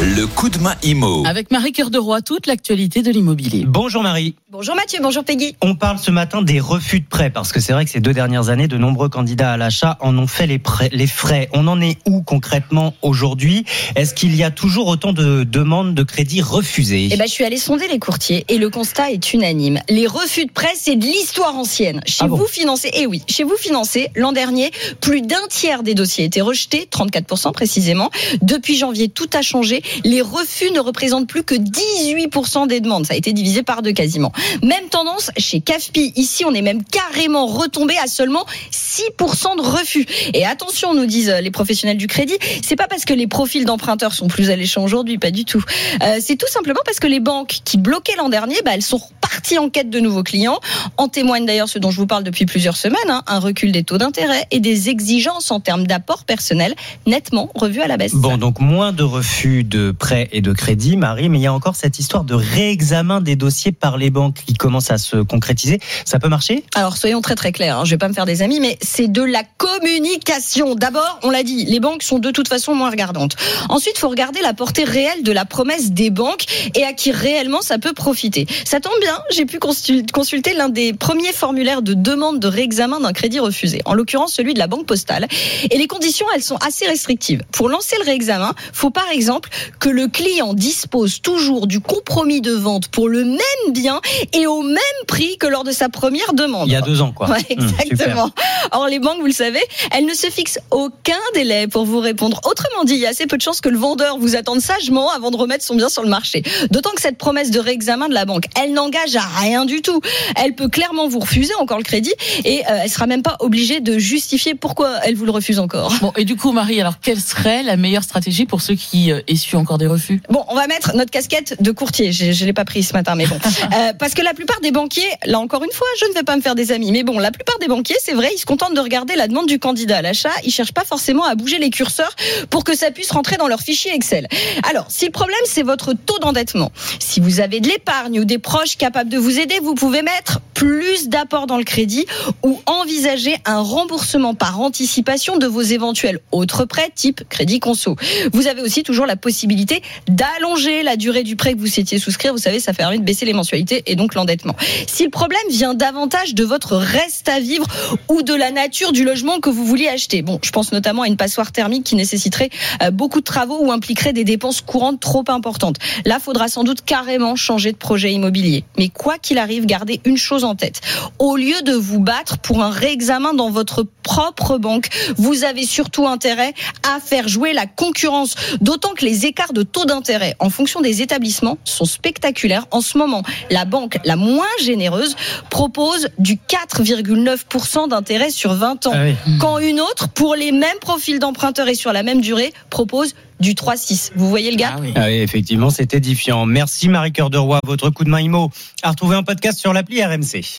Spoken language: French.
le coup de main IMO. Avec Marie Cœur de Roy, toute l'actualité de l'immobilier. Bonjour Marie. Bonjour Mathieu, bonjour Peggy. On parle ce matin des refus de prêts parce que c'est vrai que ces deux dernières années, de nombreux candidats à l'achat en ont fait les, prêts- les frais. On en est où concrètement aujourd'hui? Est-ce qu'il y a toujours autant de demandes de crédit refusées? Eh ben, je suis allée sonder les courtiers et le constat est unanime. Les refus de prêt, c'est de l'histoire ancienne. Chez Ah bon vous financé, et oui, chez vous financé, l'an dernier, plus d'un tiers des dossiers étaient rejetés, 34% précisément. Depuis janvier, tout a changé. Les refus ne représentent plus que 18% des demandes. Ça a été divisé par deux quasiment. Même tendance chez CAFPI. Ici, on est même carrément retombé à seulement 6% de refus. Et attention, nous disent les professionnels du crédit, c'est pas parce que les profils d'emprunteurs sont plus alléchants aujourd'hui, pas du tout. Euh, c'est tout simplement parce que les banques qui bloquaient l'an dernier, bah, elles sont reparties en quête de nouveaux clients. En témoigne d'ailleurs ce dont je vous parle depuis plusieurs semaines, hein, un recul des taux d'intérêt et des exigences en termes d'apport personnel nettement revues à la baisse. Bon, donc moins de refus de prêts et de crédits, Marie, mais il y a encore cette histoire de réexamen des dossiers par les banques qui commence à se concrétiser. Ça peut marcher? Alors soyons très très clairs, hein, je vais pas me faire des amis, mais c'est de la communication. D'abord, on l'a dit, les banques sont de toute façon moins regardantes. Ensuite, il faut regarder la portée réelle de la promesse des banques et à qui réellement ça peut profiter. Ça tombe bien, j'ai pu consul- consulter l'un des premiers formulaires de demande de réexamen d'un crédit refusé, en l'occurrence celui de la Banque Postale. Et les conditions, elles sont assez restrictives. Pour lancer le réexamen, faut par exemple que le client dispose toujours du compromis de vente pour le même bien et au même prix que lors de sa première demande. Il y a deux ans, quoi. Ouais, Hum, super. Or, les banques, vous le savez, elles ne se fixent aucun délai pour vous répondre. Autrement dit, il y a assez peu de chances que le vendeur vous attende sagement avant de remettre son bien sur le marché. D'autant que cette promesse de réexamen de la banque, elle n'engage à rien du tout. Elle peut clairement vous refuser encore le crédit et euh, elle sera même pas obligée de justifier pourquoi elle vous le refuse encore. Bon, et du coup, Marie, alors quelle serait la meilleure stratégie pour ceux qui euh, essuient encore des refus? Bon, on va mettre notre casquette de courtier. Je, je l'ai pas pris ce matin, mais bon. Euh, parce que la plupart des banquiers, là encore une fois, je ne vais pas me faire des amis, mais bon, la plupart des banquiers, c'est vrai, ils se contentent de regarder la demande du candidat à l'achat. Ils cherchent pas forcément à bouger les curseurs pour que ça puisse rentrer dans leur fichier Excel. Alors, si le problème c'est votre taux d'endettement, si vous avez de l'épargne ou des proches capables de vous aider, vous pouvez mettre plus d'apport dans le crédit ou envisager un remboursement par anticipation de vos éventuels autres prêts type crédit conso. Vous avez aussi toujours la possibilité d'allonger la durée du prêt que vous souhaitiez souscrire. Vous savez, ça permet de baisser les mensualités et donc l'endettement. Si le problème vient davantage de votre reste à vivre ou de la nature du logement que vous vouliez acheter, bon, je pense notamment à une passoire thermique qui nécessiterait euh, beaucoup de travaux ou impliquerait des dépenses courantes trop importantes. Là, faudra sans doute carrément changer de projet immobilier. Mais quoi qu'il arrive, gardez une chose en tête. Au lieu de vous battre pour un réexamen dans votre propre banque, vous avez surtout intérêt à faire jouer la concurrence. D'autant que les écarts de taux d'intérêt en fonction des établissements sont spectaculaires. En ce moment, la banque la moins généreuse propose du 4,9% d'intérêt sur 20 ans. Ah oui. Quand une autre, pour les mêmes profils d'emprunteurs et sur la même durée, propose du 3,6. Vous voyez le gap Ah oui. Ah oui, effectivement, c'est édifiant. Merci Marie Cœur de Roy. Votre coup de main IMO à retrouver en podcast sur l'appli RMC.